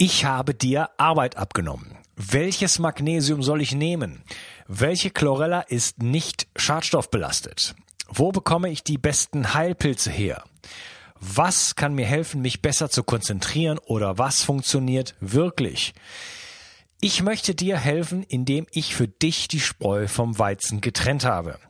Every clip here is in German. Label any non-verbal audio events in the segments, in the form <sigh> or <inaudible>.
Ich habe dir Arbeit abgenommen. Welches Magnesium soll ich nehmen? Welche Chlorella ist nicht schadstoffbelastet? Wo bekomme ich die besten Heilpilze her? Was kann mir helfen, mich besser zu konzentrieren oder was funktioniert wirklich? Ich möchte dir helfen, indem ich für dich die Spreu vom Weizen getrennt habe.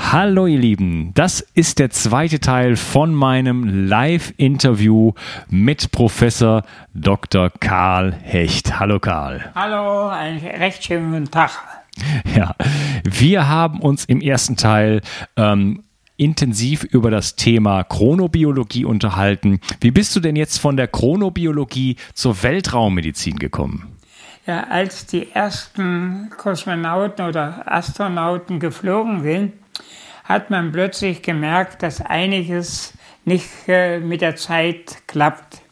Hallo ihr Lieben, das ist der zweite Teil von meinem Live-Interview mit Professor Dr. Karl Hecht. Hallo Karl. Hallo, einen recht schönen guten Tag. <laughs> Ja, wir haben uns im ersten Teil ähm, intensiv über das Thema Chronobiologie unterhalten. Wie bist du denn jetzt von der Chronobiologie zur Weltraummedizin gekommen? Ja, als die ersten Kosmonauten oder Astronauten geflogen sind, hat man plötzlich gemerkt, dass einiges nicht äh, mit der Zeit klappt.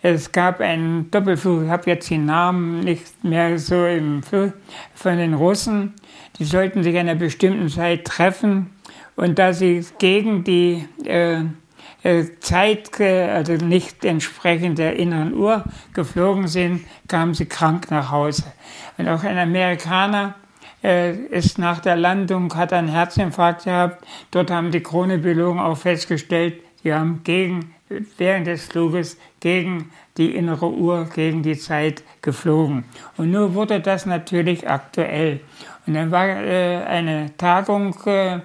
Es gab einen Doppelflug, ich habe jetzt die Namen nicht mehr so im Flug, von den Russen. Die sollten sich an einer bestimmten Zeit treffen und da sie gegen die äh, äh Zeit, also nicht entsprechend der inneren Uhr geflogen sind, kamen sie krank nach Hause. Und auch ein Amerikaner ist nach der Landung, hat einen Herzinfarkt gehabt. Dort haben die Chronobiologen auch festgestellt, sie haben gegen, während des Fluges gegen die innere Uhr, gegen die Zeit geflogen. Und nur wurde das natürlich aktuell. Und dann war äh, eine Tagung äh,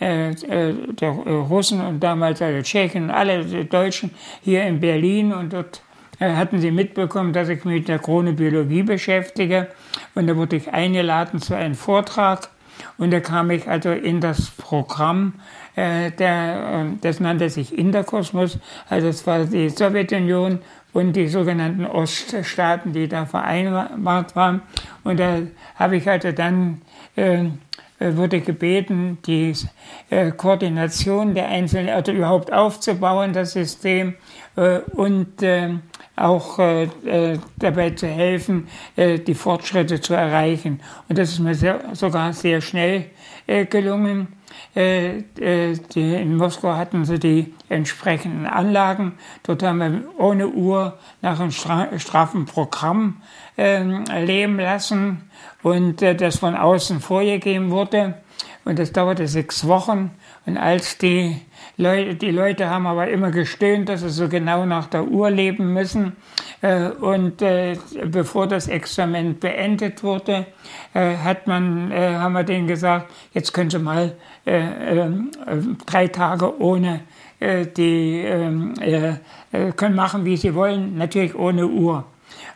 äh, der Russen und damals der Tschechen und alle Deutschen hier in Berlin und dort äh, hatten sie mitbekommen, dass ich mich mit der Chronobiologie beschäftige. Und da wurde ich eingeladen zu einem Vortrag. Und da kam ich also in das Programm, äh, der, äh, das nannte sich Interkosmos. Also das war die Sowjetunion und die sogenannten Oststaaten, die da vereinbart waren. Und da habe ich also dann äh, wurde gebeten, die äh, Koordination der einzelnen, also überhaupt aufzubauen, das System, äh, und äh, auch äh, äh, dabei zu helfen, äh, die Fortschritte zu erreichen. Und das ist mir sehr, sogar sehr schnell äh, gelungen. Äh, äh, die, in Moskau hatten sie die entsprechenden Anlagen. Dort haben wir ohne Uhr nach einem stra straffen Programm ähm, leben lassen und das von außen vorgegeben wurde. Und das dauerte sechs Wochen. Und als die Leute, die Leute haben aber immer gestöhnt, dass sie so genau nach der Uhr leben müssen. Äh, und äh, bevor das Experiment beendet wurde, äh, hat man, haben wir denen gesagt, jetzt können Sie mal drei Tage ohne die ähm, können machen, wie sie wollen, natürlich ohne Uhr.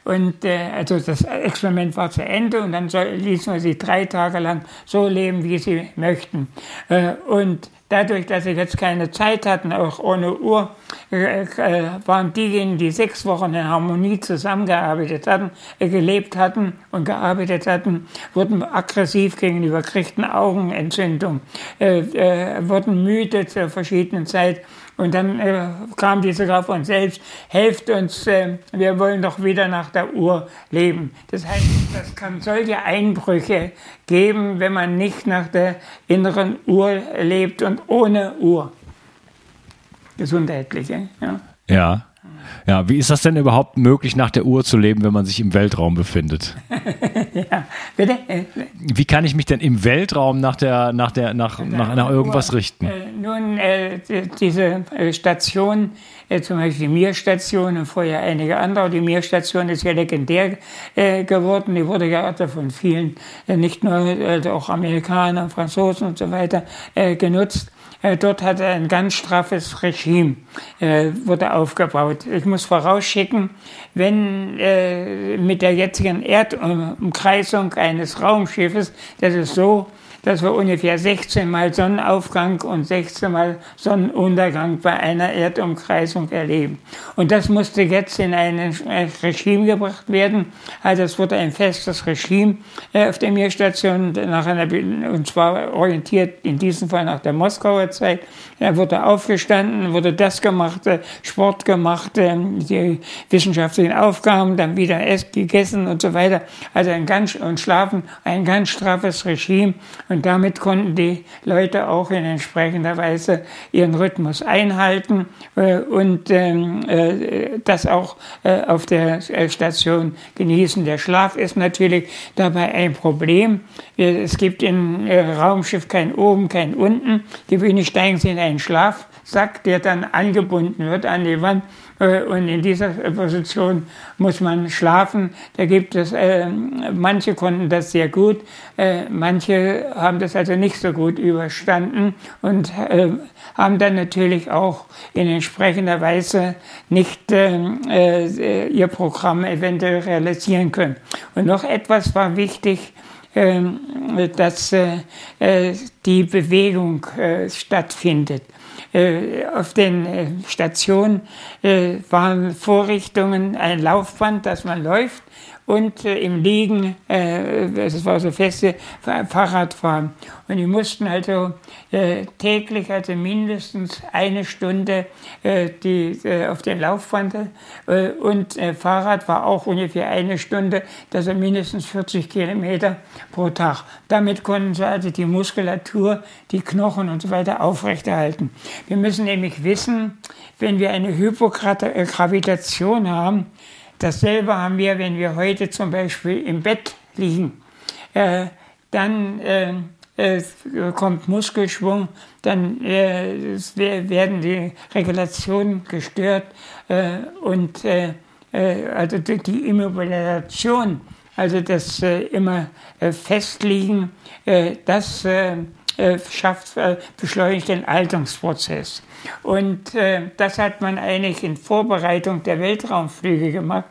Und äh, also das Experiment war zu Ende und dann soll, ließen wir sie drei Tage lang so leben, wie sie möchten. Äh, und Dadurch, dass sie jetzt keine Zeit hatten, auch ohne Uhr, äh, äh, waren diejenigen, die sechs Wochen in Harmonie zusammengearbeitet hatten, äh, gelebt hatten und gearbeitet hatten, wurden aggressiv gegenüber, kriegten Augenentzündung, wurden müde zur verschiedenen Zeit und dann äh, kam die sogar von selbst, helft uns, äh, wir wollen doch wieder nach der Uhr leben. Das heißt, das kann solche Einbrüche geben, wenn man nicht nach der inneren Uhr lebt und ohne Uhr. gesundheitliche. Ja. ja. Ja, wie ist das denn überhaupt möglich, nach der Uhr zu leben, wenn man sich im Weltraum befindet? <laughs> ja, bitte? Wie kann ich mich denn im Weltraum nach der, nach der, nach, nach, nach irgendwas richten? Äh, nun, äh, diese äh, Station, äh, zum Beispiel die Mir-Station und vorher einige andere, die Mir-Station ist ja legendär äh, geworden. Die wurde ja von vielen, äh, nicht nur, also auch Amerikanern, Franzosen und so weiter, genutzt. Äh, dort hat er ein ganz straffes Regime, äh, wurde aufgebaut. Ich muss vorausschicken, wenn äh, mit der jetzigen Erdumkreisung eines Raumschiffes, das ist so, dass wir ungefähr 16 Mal Sonnenaufgang und 16 Mal Sonnenuntergang bei einer Erdumkreisung erleben. Und das musste jetzt in ein Regime gebracht werden. Also es wurde ein festes Regime äh, auf der Meerstation, nach einer, und zwar orientiert in diesem Fall nach der Moskauer Zeit. Da wurde aufgestanden, wurde das gemacht, äh, Sport gemacht, äh, die wissenschaftlichen Aufgaben, dann wieder Essen gegessen und so weiter. Also ein ganz, und schlafen, ein ganz straffes Regime. Und damit konnten die Leute auch in entsprechender Weise ihren Rhythmus einhalten äh, und ähm, äh, das auch auf der Station genießen. Der Schlaf ist natürlich dabei ein Problem. Es gibt im Raumschiff kein oben, kein unten. Die Bühne steigen sie in einen Schlafsack, der dann angebunden wird an die Wand äh, und in dieser Position muss man schlafen. Da gibt es, äh, manche konnten das sehr gut, äh, manche haben das also nicht so gut überstanden und äh, haben dann natürlich auch in entsprechender Weise nicht ähm, äh, ihr Programm eventuell realisieren können. Und noch etwas war wichtig, dass äh, die Bewegung stattfindet. Äh, auf den äh, Stationen äh, waren Vorrichtungen, ein Laufband, dass man läuft und äh, im Liegen, äh, das war so feste Fahrradfahren. Und die mussten also äh, täglich, also mindestens eine Stunde äh, die, äh, auf den Laufband äh, und äh, Fahrrad war auch ungefähr eine Stunde, also mindestens 40 Kilometer pro Tag. Damit konnten sie also die Muskulatur, die Knochen und so weiter aufrechterhalten. Wir müssen nämlich wissen, wenn wir eine Hypogravitation haben, Dasselbe haben wir, wenn wir heute zum Beispiel im Bett liegen. Äh, dann äh, äh, kommt Muskelschwung, dann äh, werden die Regulationen gestört äh, und äh, also die Immobilisation, also das immer Festliegen, das schafft, beschleunigt den Alterungsprozess. Und äh, das hat man eigentlich in Vorbereitung der Weltraumflüge gemacht.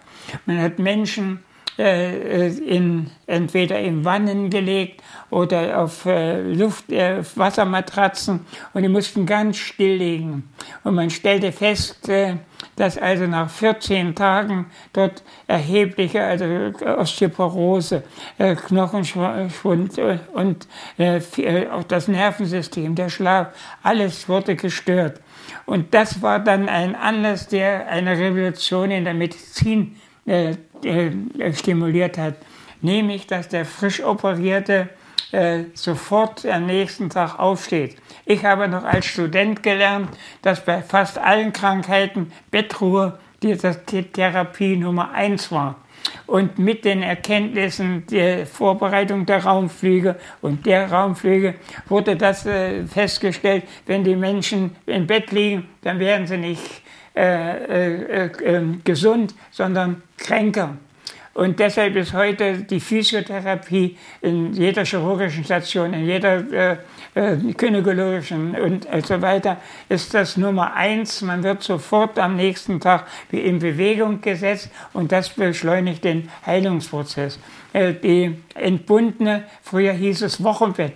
Man hat Menschen äh, in, entweder in Wannen gelegt oder auf äh, Luft, äh, Wassermatratzen und die mussten ganz still liegen. Und man stellte fest, äh, dass also nach 14 Tagen dort erhebliche, also Osteoporose, äh, Knochenschwund äh, und auch das Nervensystem, der Schlaf, alles wurde gestört. Und das war dann ein Anlass, der eine Revolution in der Medizin äh, äh, stimuliert hat. Nämlich, dass der frisch operierte äh, sofort am nächsten Tag aufsteht. Ich habe noch als Student gelernt, dass bei fast allen Krankheiten Bettruhe die, Therapie Nummer eins war. Und mit den Erkenntnissen der Vorbereitung der Raumflüge und der Raumflüge wurde das äh, festgestellt, wenn die Menschen im Bett liegen, dann werden sie nicht äh, äh, ähm, gesund, sondern kränker. Und deshalb ist heute die Physiotherapie in jeder chirurgischen Station, in jeder äh, äh, und so weiter, ist das Nummer eins. Man wird sofort am nächsten Tag in Bewegung gesetzt und das beschleunigt den Heilungsprozess. Äh, die entbundene, früher hieß es Wochenbett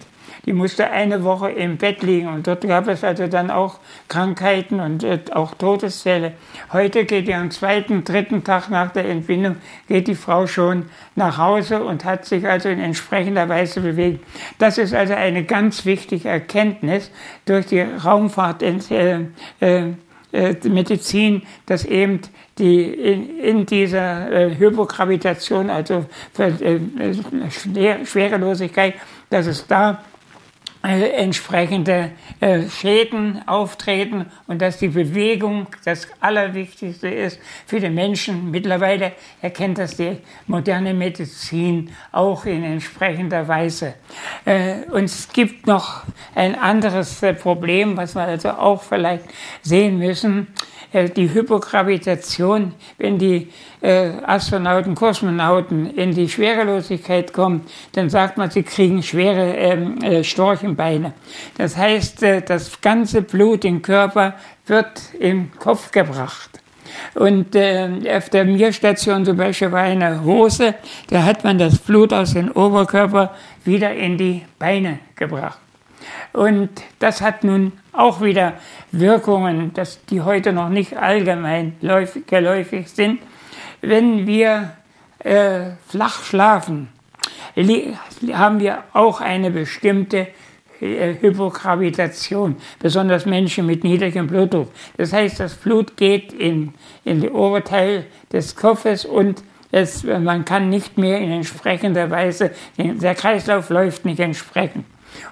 die musste eine Woche im Bett liegen und dort gab es also dann auch Krankheiten und äh, auch Todesfälle. Heute geht ja am zweiten, dritten Tag nach der Entbindung geht die Frau schon nach Hause und hat sich also in entsprechender Weise bewegt. Das ist also eine ganz wichtige Erkenntnis durch die Raumfahrt. Äh, äh, Medizin, dass eben die in, in dieser äh, Hypogravitation, also für, äh, Schwerelosigkeit, dass es da äh, entsprechende äh, Schäden auftreten und dass die Bewegung das Allerwichtigste ist für den Menschen. Mittlerweile erkennt das die moderne Medizin auch in entsprechender Weise. Äh, und es gibt noch ein anderes äh, Problem, was wir also auch vielleicht sehen müssen. Äh, die Hypogravitation, wenn die äh, Astronauten, Kosmonauten in die Schwerelosigkeit kommen, dann sagt man, sie kriegen schwere ähm, äh, Storchenbeine. Das heißt, das ganze Blut im Körper wird im Kopf gebracht. Und äh, auf der Mir-Station zum Beispiel war eine Hose, da hat man das Blut aus dem Oberkörper wieder in die Beine gebracht. Und das hat nun auch wieder Wirkungen, dass die heute noch nicht allgemein geläufig sind. Wenn wir äh, flach schlafen, haben wir auch eine bestimmte äh, Hypogravitation, besonders Menschen mit niedrigem Blutdruck. Das heißt, das Blut geht in, in den Oberteil des Kopfes und es, man kann nicht mehr in entsprechender Weise, der Kreislauf läuft nicht entsprechend.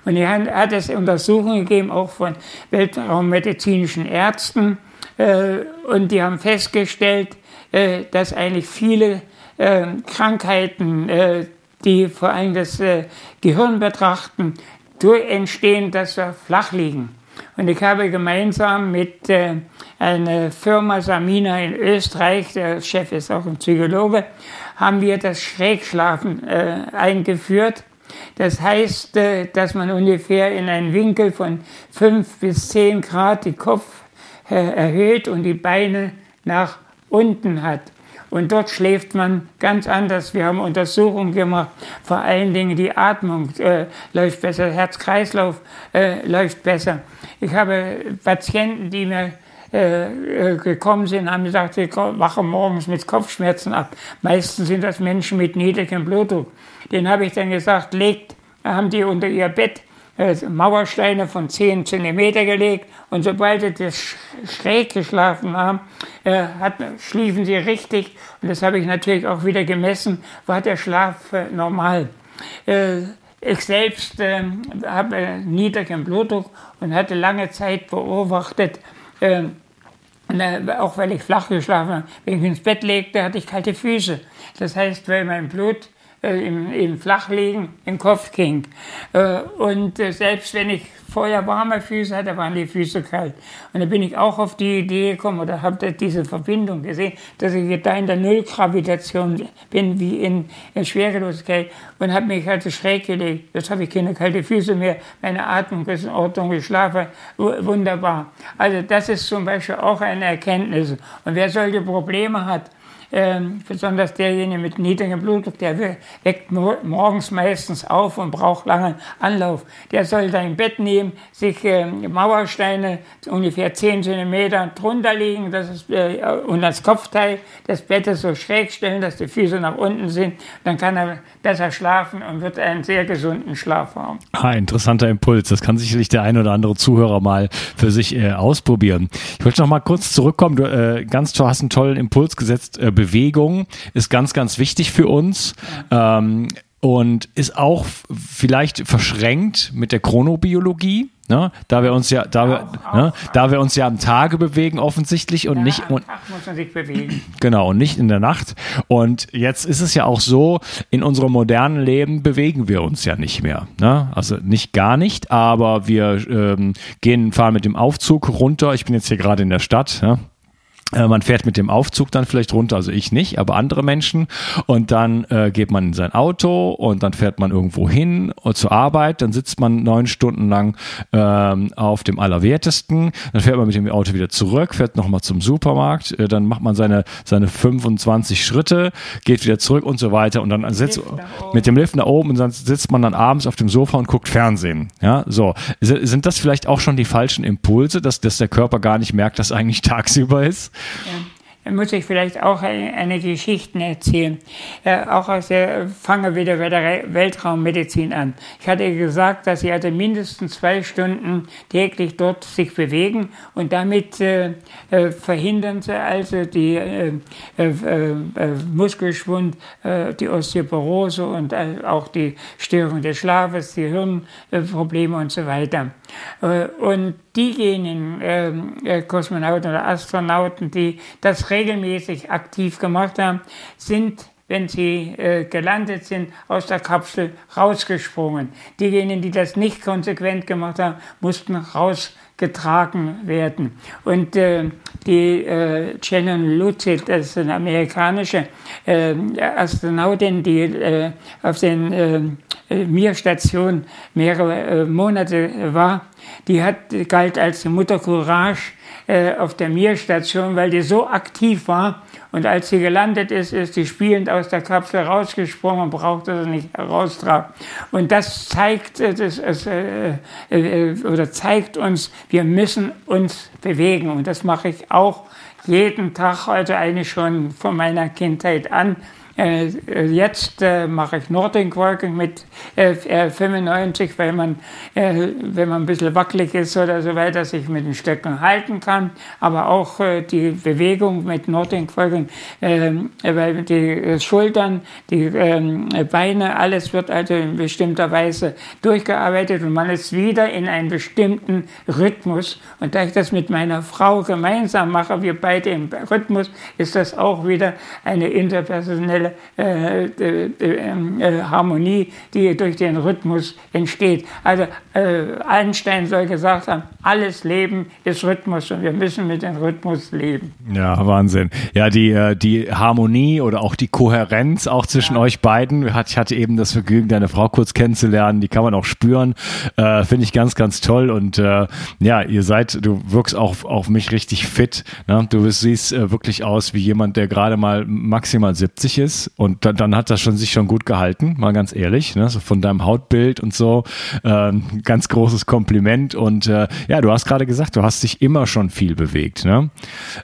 Und er hat es Untersuchungen gegeben, auch von weltraummedizinischen Ärzten. Äh, und die haben festgestellt, äh, dass eigentlich viele äh, Krankheiten, die vor allem das Gehirn betrachten, durch entstehen, dass wir flach liegen. Und ich habe gemeinsam mit einer Firma Samina in Österreich, der Chef ist auch ein Psychologe, haben wir das Schrägschlafen eingeführt. Das heißt, äh, dass man ungefähr in einen Winkel von fünf bis zehn Grad den Kopf äh, erhöht und die Beine nach unten hat. Und dort schläft man ganz anders. Wir haben Untersuchungen gemacht, vor allen Dingen die Atmung äh, läuft besser, Herz-Kreislauf äh, läuft besser. Ich habe Patienten, die mir gekommen sind, haben gesagt, ich wache morgens mit Kopfschmerzen ab. Meistens sind das Menschen mit niedrigem Blutdruck. Den habe ich dann gesagt, legt, haben die unter ihr Bett äh, Mauersteine von 10 cm gelegt und sobald sie das schräg geschlafen haben, äh, hat, schliefen sie richtig und das habe ich natürlich auch wieder gemessen, war der Schlaf äh, normal. Äh, ich selbst äh, habe niedrigen Blutdruck und hatte lange Zeit beobachtet, äh, auch weil ich flach geschlafen habe, wenn ich ins Bett legte, hatte ich kalte Füße. Das heißt, weil mein Blut äh, im, im Flachlegen im Kopf ging. Äh, und äh, selbst wenn ich vorher warme Füße hatte, waren die Füße kalt. Und da bin ich auch auf die Idee gekommen oder habe diese Verbindung gesehen, dass ich da in der Nullgravitation bin, wie in, in Schwerelosigkeit und habe mich halt schräg gelegt. Jetzt habe ich keine kalte Füße mehr, meine Atmung ist in Ordnung, ich schlafe wunderbar. Also das ist zum Beispiel auch eine Erkenntnis. Und wer solche Probleme hat, ähm, besonders derjenige mit niedrigem Blutdruck, der weckt morgens meistens auf und braucht langen Anlauf. Der soll sein Bett nehmen, sich äh, Mauersteine ungefähr 10 cm drunter legen das ist, äh, und das Kopfteil des Bettes so schräg stellen, dass die Füße nach unten sind. Dann kann er besser schlafen und wird einen sehr gesunden Schlaf haben. Ah, interessanter Impuls. Das kann sicherlich der ein oder andere Zuhörer mal für sich äh, ausprobieren. Ich wollte noch mal kurz zurückkommen. Du äh, ganz toll, hast einen tollen Impuls gesetzt. Bewegung ist ganz, ganz wichtig für uns. Ähm, und ist auch vielleicht verschränkt mit der Chronobiologie. Ne? Da wir uns ja, da wir, auch, ne? auch. da wir uns ja am Tage bewegen offensichtlich und ja, nicht und. Genau und nicht in der Nacht. Und jetzt ist es ja auch so: In unserem modernen Leben bewegen wir uns ja nicht mehr. Ne? Also nicht gar nicht, aber wir ähm, gehen fahren mit dem Aufzug runter. Ich bin jetzt hier gerade in der Stadt. Ja? Äh, man fährt mit dem Aufzug dann vielleicht runter, also ich nicht, aber andere Menschen. Und dann äh, geht man in sein Auto und dann fährt man irgendwo hin äh, zur Arbeit. Dann sitzt man neun Stunden lang ähm, auf dem Allerwertesten. Dann fährt man mit dem Auto wieder zurück, fährt nochmal zum Supermarkt. Äh, dann macht man seine, seine 25 Schritte, geht wieder zurück und so weiter. Und dann sitzt mit dem Lift nach oben und dann sitzt man dann abends auf dem Sofa und guckt Fernsehen. Ja, so. Sind das vielleicht auch schon die falschen Impulse, dass, dass der Körper gar nicht merkt, dass eigentlich <laughs> tagsüber ist? Ja. muss ich vielleicht auch eine Geschichte erzählen. Äh, auch aus der, fange wieder bei der Weltraummedizin an. Ich hatte gesagt, dass sie also mindestens zwei Stunden täglich dort sich bewegen und damit äh, äh, verhindern sie also die äh, äh, äh Muskelschwund, die Osteoporose und auch die Störung des Schlafes, die Hirnprobleme und so weiter. Und diejenigen äh, Kosmonauten oder Astronauten, die das regelmäßig aktiv gemacht haben, sind wenn sie äh, gelandet sind, aus der Kapsel rausgesprungen. Diejenigen, die das nicht konsequent gemacht haben, mussten rausgetragen werden. Und äh, die äh, Shannon Lucid, das ist eine amerikanische äh, Astronautin, die äh, auf den äh, Mir-Station mehrere äh, Monate war, die hat, galt als Mutter Courage äh, auf der Mir-Station, weil die so aktiv war. Und als sie gelandet ist, ist sie spielend aus der Kapsel rausgesprungen und brauchte sie nicht heraustragen. Und das zeigt, äh, das, äh, äh, oder zeigt uns, wir müssen uns bewegen. Und das mache ich auch jeden Tag, also eigentlich schon von meiner Kindheit an. Äh, jetzt äh, mache ich Nordic Walking mit äh, 95, weil man, äh, wenn man ein bisschen wackelig ist oder so weiter, sich mit den Stöcken halten kann. Aber auch äh, die Bewegung mit Nordic Walking, ähm, weil die Schultern, die ähm, Beine, alles wird also in bestimmter Weise durchgearbeitet und man ist wieder in einem bestimmten Rhythmus. Und da ich das mit meiner Frau gemeinsam mache, wir beide im Rhythmus, ist das auch wieder eine interpersonelle äh, äh, äh, Harmonie, die durch den Rhythmus entsteht. Also äh, Einstein soll gesagt haben, alles Leben ist Rhythmus und wir müssen mit dem Rhythmus leben. Ja, Wahnsinn. Ja, die, äh, die Harmonie oder auch die Kohärenz auch zwischen ja. euch beiden. Ich hatte eben das Vergnügen, deine Frau kurz kennenzulernen. Die kann man auch spüren. Äh, Finde ich ganz, ganz toll. Und äh, ja, ihr seid, du wirkst auch auf mich richtig fit. Ne? Du siehst äh, wirklich aus wie jemand, der gerade mal maximal 70 ist ist. Und dann, dann hat das schon sich schon gut gehalten, mal ganz ehrlich. Ne? So von deinem Hautbild und so. Ähm, ganz großes Kompliment. Und äh, ja, du hast gerade gesagt, du hast dich immer schon viel bewegt. Ne?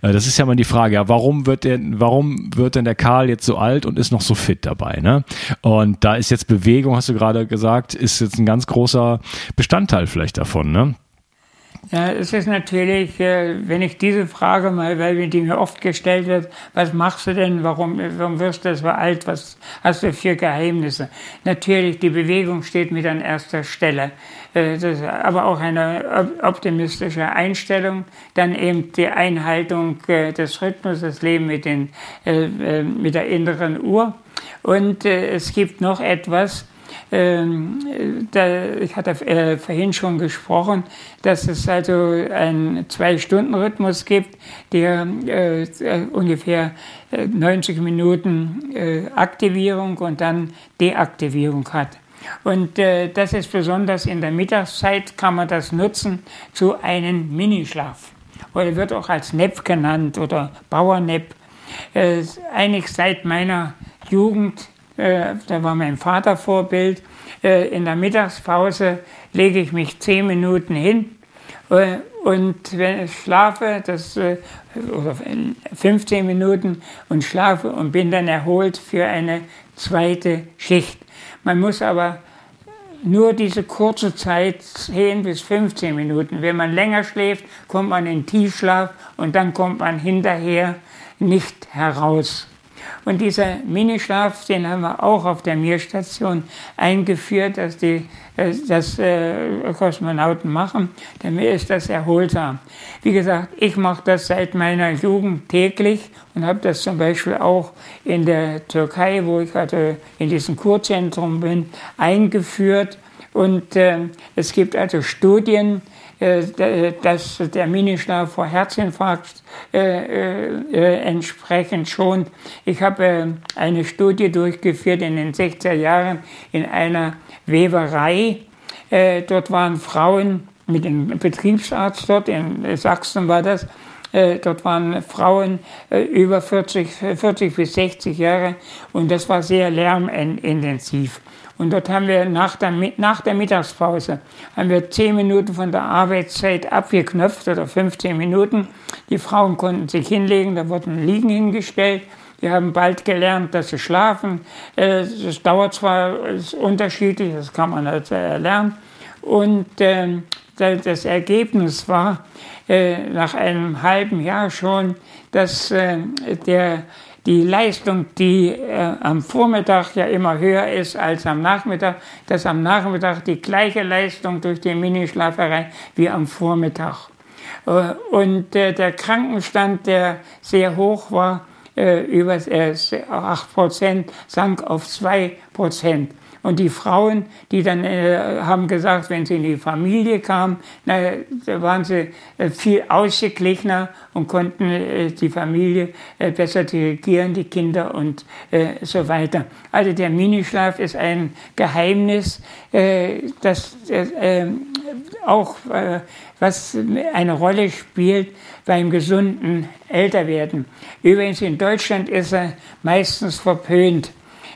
Äh, das ist ja mal die Frage, ja, warum wird denn, warum wird denn der Karl jetzt so alt und ist noch so fit dabei? Ne? Und da ist jetzt Bewegung, hast du gerade gesagt, ist jetzt ein ganz großer Bestandteil vielleicht davon. Ne? Ja, es ist natürlich, äh, wenn ich diese Frage mal, weil die mir oft gestellt wird, was machst du denn, warum, warum wirst du so alt, was hast du für Geheimnisse? Natürlich, die Bewegung steht mit an erster Stelle. Äh, aber auch eine optimistische Einstellung. Dann eben die Einhaltung äh, des Rhythmus, das Leben mit, den, mit der inneren Uhr. Und es gibt noch etwas, ähm, da, ich hatte äh, vorhin schon gesprochen, dass es also einen Zwei-Stunden-Rhythmus gibt, der äh, ungefähr 90 äh, Minuten äh, Aktivierung und dann Deaktivierung hat. Und äh, das ist besonders in der Mittagszeit, kann man das nutzen zu einem Minischlaf. Oder wird auch als Nap genannt oder Bauernap. Äh, eigentlich seit meiner Jugend äh, da war mein Vater Vorbild. Äh, in der Mittagspause lege ich mich zehn Minuten hin äh, und wenn ich schlafe, das, oder 15 Minuten und schlafe und bin dann erholt für eine zweite Schicht. Man muss aber nur diese kurze Zeit, 10 bis 15 Minuten. Wenn man länger schläft, kommt man in Tiefschlaf und dann kommt man hinterher nicht heraus. Und dieser Minischlaf, den haben wir auch auf der Mir-Station eingeführt, dass die äh, das äh, Kosmonauten machen. Denn mir ist das erholsam. Wie gesagt, ich mache das seit meiner Jugend täglich und habe das zum Beispiel auch in der Türkei, wo ich also in diesem Kurzentrum bin, eingeführt. Und äh, es gibt also Studien, dass der Minischlaf vor Herzinfarkt äh, äh, entsprechend schont. Ich habe eine Studie durchgeführt in den 60er Jahren in einer Weberei. Dort waren Frauen mit dem Betriebsarzt dort, in Sachsen war das, Äh, dort waren Frauen äh, über 40, 40 bis 60 Jahre und das war sehr lärmintensiv. Und dort haben wir nach der, nach der Mittagspause haben wir 10 Minuten von der Arbeitszeit abgeknöpft oder 15 Minuten. Die Frauen konnten sich hinlegen, da wurden Liegen hingestellt. Die haben bald gelernt, dass sie schlafen. Es dauert zwar ist unterschiedlich, das kann man halt lernen. Und ähm, das Ergebnis war äh, nach einem halben Jahr schon, dass äh, der die Leistung, die äh, am Vormittag ja immer höher ist als am Nachmittag, dass am Nachmittag die gleiche Leistung durch die Minischlaferei wie am Vormittag. Äh, und äh, der Krankenstand, der sehr hoch war, äh, über 8 äh, Prozent, sank auf 2 Prozent. Und die Frauen, die dann äh, haben gesagt, wenn sie in die Familie kamen, na, da waren sie äh, viel ausgeglichener und konnten äh, die Familie äh, besser dirigieren, die Kinder und äh, so weiter. Also der Minischlaf ist ein Geheimnis, äh, das auch was eine Rolle spielt beim gesunden Älterwerden. Übrigens in Deutschland ist er meistens verpönt.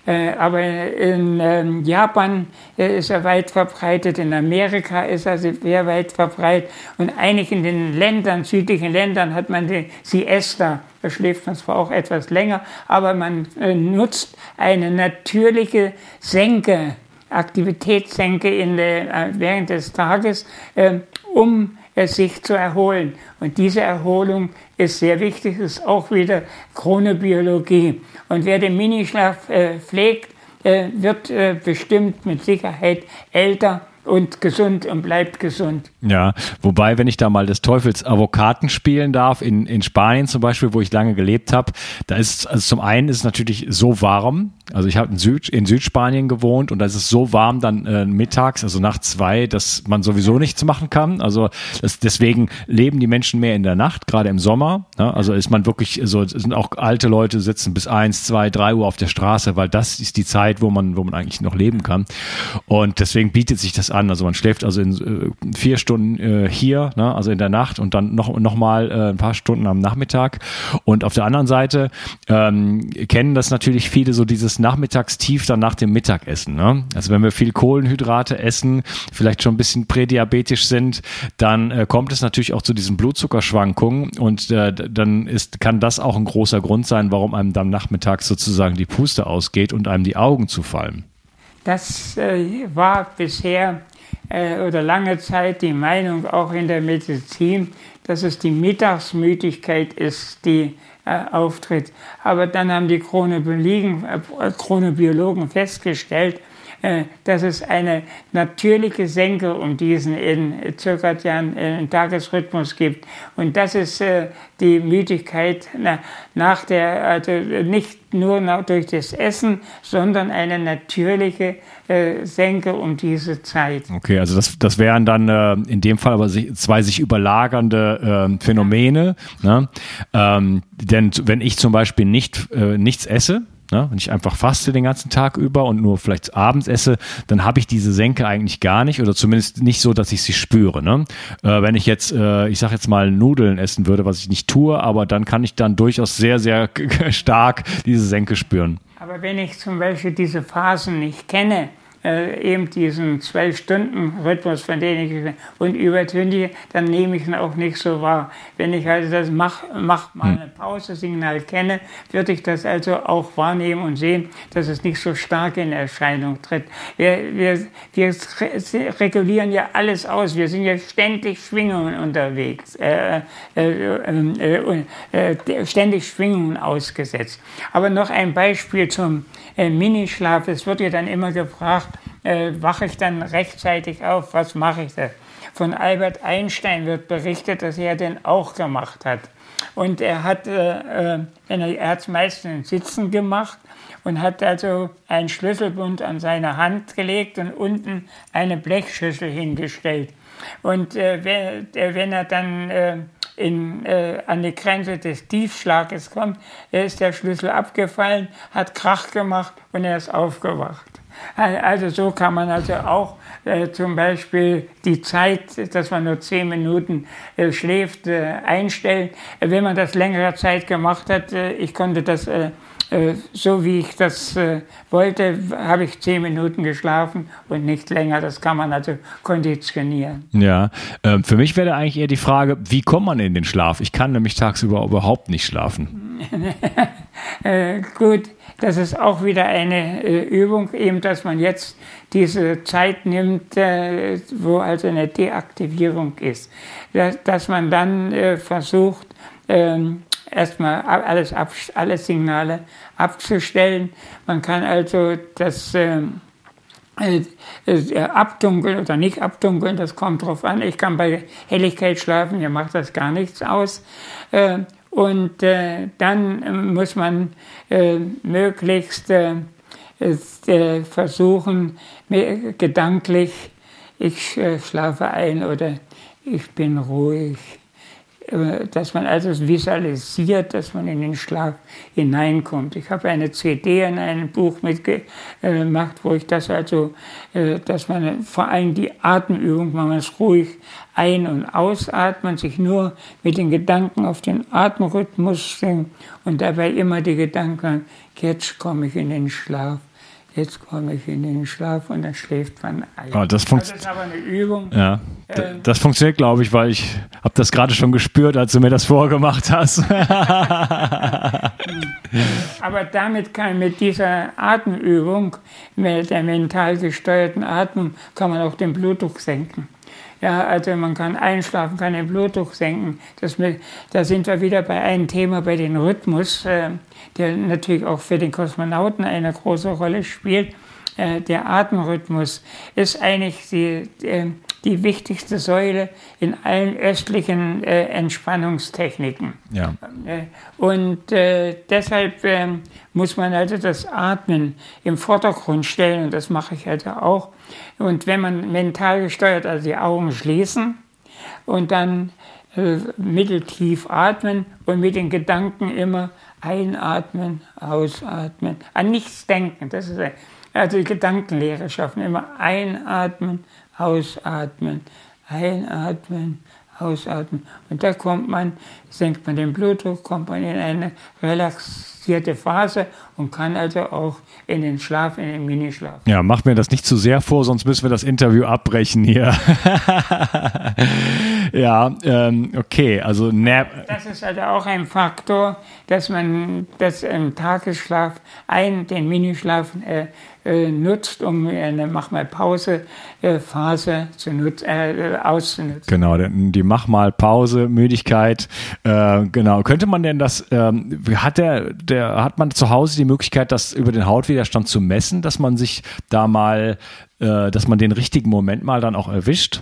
Äh, aber in ähm, Japan äh, ist er weit verbreitet, in Amerika ist er sehr weit verbreitet. Und einigen den Ländern, südlichen Ländern hat man die Siesta, da schläft man zwar auch etwas länger, aber man äh, nutzt eine natürliche Senke, Aktivitätssenke in der, während des Tages, um sich zu erholen. Und diese Erholung ist sehr wichtig, ist auch wieder Chronobiologie. Und wer den Minischlaf äh, pflegt, äh, wird äh, bestimmt mit Sicherheit älter und gesund und bleibt gesund. Ja, wobei, wenn ich da mal des Teufels Avocaten spielen darf, in, in Spanien zum Beispiel, wo ich lange gelebt habe, da ist, also zum einen ist es natürlich so warm, also ich habe in, Süd, in Südspanien gewohnt und da ist es so warm dann äh, mittags, also nach zwei, dass man sowieso nichts machen kann. Also das, deswegen leben die Menschen mehr in der Nacht, gerade im Sommer. Ne? Also ist man wirklich so, sind auch alte Leute sitzen bis eins, zwei, drei Uhr auf der Straße, weil das ist die Zeit, wo man, wo man eigentlich noch leben kann. Und deswegen bietet sich das an. Also man schläft also in äh, vier Stunden äh, hier, ne? also in der Nacht und dann noch, noch mal äh, ein paar Stunden am Nachmittag. Und auf der anderen Seite ähm, kennen das natürlich viele so dieses Nachmittagstief dann nach dem Mittagessen. Ne? Also wenn wir viel Kohlenhydrate essen, vielleicht schon ein bisschen prädiabetisch sind, dann äh, kommt es natürlich auch zu diesen Blutzuckerschwankungen und äh, dann ist, kann das auch ein großer Grund sein, warum einem dann nachmittags sozusagen die Puste ausgeht und einem die Augen zufallen. Das äh, war bisher äh, oder lange Zeit die Meinung auch in der Medizin, dass es die Mittagsmüdigkeit ist, die äh, auftritt. Aber dann haben die Chronobiologen, äh, Chronobiologen festgestellt, äh, dass es eine natürliche Senke um diesen in zirkadianen Tagesrhythmus gibt. Und das ist die Müdigkeit nach der, also nicht nur durch das Essen, sondern eine natürliche Senke um diese Zeit. Okay, also das, das wären dann äh, in dem Fall aber zwei sich überlagernde äh, Phänomene. Ne? Ähm, denn wenn ich zum Beispiel nicht, äh, nichts esse, Ne? Wenn ich einfach faste den ganzen Tag über und nur vielleicht abends esse, dann habe ich diese Senke eigentlich gar nicht oder zumindest nicht so, dass ich sie spüre. Ne? Äh, wenn ich jetzt, äh, ich sage jetzt mal Nudeln essen würde, was ich nicht tue, aber dann kann ich dann durchaus sehr, sehr <laughs> stark diese Senke spüren. Aber wenn ich zum Beispiel diese Phasen nicht kenne, äh, eben diesen Zwölf-Stunden-Rhythmus, von dem ich und übertündige, dann nehme ich ihn auch nicht so wahr. Wenn ich also das mach, mach mal hm. eine Pause-Signal kenne, würde ich das also auch wahrnehmen und sehen, dass es nicht so stark in Erscheinung tritt. Wir, wir, wir regulieren ja alles aus. Wir sind ja ständig Schwingungen unterwegs, äh, äh, äh, äh ständig Schwingungen ausgesetzt. Aber noch ein Beispiel zum äh, Minischlaf. Es wird ja dann immer gefragt, äh, wache ich dann rechtzeitig auf, was mache ich da? Von Albert Einstein wird berichtet, dass er den auch gemacht hat. Und er hat äh, äh er hat meistens Sitzen gemacht und hat also einen Schlüsselbund an seine Hand gelegt und unten eine Blechschüssel hingestellt. Und äh, wenn, äh, wenn, er dann äh, in, äh, an die Grenze des Tiefschlages kommt, ist der Schlüssel abgefallen, hat Krach gemacht und er ist aufgewacht. Also so kann man also auch äh, zum Beispiel die Zeit, dass man nur zehn Minuten äh, schläft, äh, einstellen. Wenn man das längere Zeit gemacht hat, äh, ich konnte das äh, so wie ich das wollte, habe ich zehn Minuten geschlafen und nicht länger. Das kann man also konditionieren. Ja, ähm, für mich wäre eigentlich eher die Frage, wie kommt man in den Schlaf? Ich kann nämlich tagsüber überhaupt nicht schlafen. <laughs> Gut, das ist auch wieder eine äh, Übung, eben, dass man jetzt diese Zeit nimmt, äh, wo also eine Deaktivierung ist. Dass, man dann äh, versucht, ähm, erstmal alles ab, alle Signale abzustellen. Man kann also das ähm, äh, äh, abdunkeln oder nicht abdunkeln, das kommt drauf an. Ich kann bei Helligkeit schlafen, mir macht das gar nichts aus. Äh, und äh, dann äh, muss man äh, möglichst äh, äh versuchen, gedanklich, ich äh, schlafe ein oder ich bin ruhig, dass man also visualisiert, dass man in den Schlaf hineinkommt. Ich habe eine CD in einem Buch mitgemacht, wo ich das also, äh, dass man vor allem die Atemübung, man muss ruhig ein- und ausatmen, sich nur mit den Gedanken auf den Atemrhythmus und dabei immer die Gedanken, jetzt komme ich in den Schlaf jetzt komme ich in den Schlaf und dann schläft man ein. Oh, das, das, ist aber eine Übung. Ja, ähm, das funktioniert, glaube ich, weil ich habe das gerade schon gespürt, als du mir das vorgemacht hast. <laughs> aber damit kann mit dieser Atemübung, mit der mental gesteuerten Atmung, kann man auch den Blutdruck senken. Ja, also man kann einschlafen, kann den Blutdruck senken. Das, da sind wir wieder bei einem Thema, bei dem Rhythmus, äh, der natürlich auch für den Kosmonauten eine große Rolle spielt. Äh, der Atemrhythmus ist eigentlich die, äh, die wichtigste Säule in allen östlichen äh, Entspannungstechniken. Ja. Äh, und äh, deshalb äh, muss man also das Atmen im Vordergrund stellen und das mache ich also auch. Und wenn man mental gesteuert, also die Augen schließen und dann mitteltief atmen und mit den Gedanken immer einatmen, ausatmen, an nichts denken. Das ist also die Gedankenlehre schaffen. Immer einatmen, ausatmen, einatmen, ausatmen. Und da kommt man, senkt man den Blutdruck, kommt man in eine relaxierte Phase und kann also auch in den Schlaf, in den Minischlaf. Ja, macht mir das nicht zu sehr vor, sonst müssen wir das Interview abbrechen hier. <laughs> ja, ähm, okay, also Das ist also auch ein Faktor, dass man das im Tagesschlaf ein, den Minischlaf äh, äh, nutzt, um eine Mach mal Pause äh, Phase zu nutz, äh, auszunutzen. Genau, die Mach mal Pause Müdigkeit. Äh, genau, könnte man denn das? Ähm, hat der, der hat man zu Hause die Möglichkeit, das über den Hautwiderstand zu messen, dass man sich da mal, äh, dass man den richtigen Moment mal dann auch erwischt?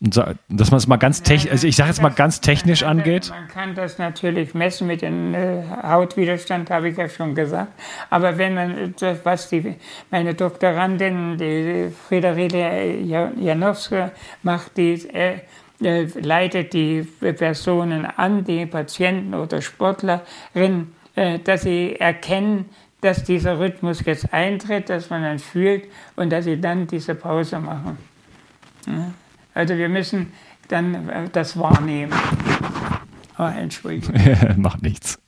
dass man es mal ganz technisch, also ich sage jetzt mal ganz technisch angeht. Man kann das natürlich messen mit dem äh, Hautwiderstand, habe ich ja schon gesagt. Aber wenn man, was die, meine Doktorandin, die Friederike Janowska macht, die äh, äh, leitet die Personen an, die Patienten oder Sportlerinnen, äh, dass sie erkennen, dass dieser Rhythmus jetzt eintritt, dass man dann fühlt und dass sie dann diese Pause machen. Also wir müssen dann äh, das wahrnehmen. Oh, Entschuldigung. <laughs> Macht nichts.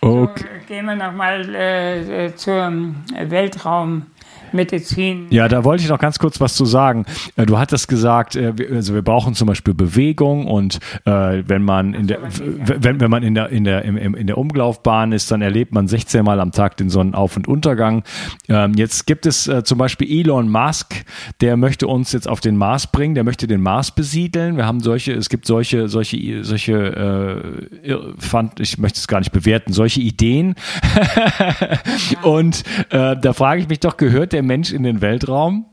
Okay. So, gehen wir nochmal äh, äh, zum Weltraum. Medizin. Ja, da wollte ich noch ganz kurz was zu sagen. Äh, du hattest gesagt, äh, also wir brauchen zum Beispiel Bewegung und äh, wenn man in der, wenn, wenn man in der, in der, in der Umlaufbahn ist, dann erlebt man 16 Mal am Tag den Sonnenauf- und Untergang. Ähm, jetzt gibt es zum Beispiel Elon Musk, der möchte uns jetzt auf den Mars bringen, der möchte den Mars besiedeln. Wir haben solche, es gibt solche, solche, solche, fand, ich möchte es gar nicht bewerten, solche Ideen. <laughs> und äh, da frage ich mich doch, gehört der Mensch in den Weltraum?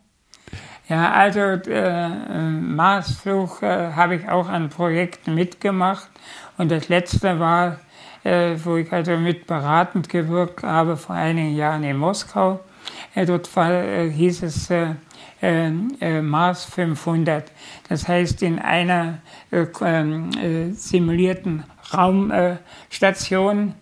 Ja, also äh, Marsflug äh, habe ich auch an Projekten mitgemacht und das letzte war, äh, wo ich also mit beratend gewirkt habe vor einigen Jahren in Moskau. Äh, dort war, äh, hieß es äh, Mars 500. Das heißt, in einer ähm, simulierten Raumstation äh,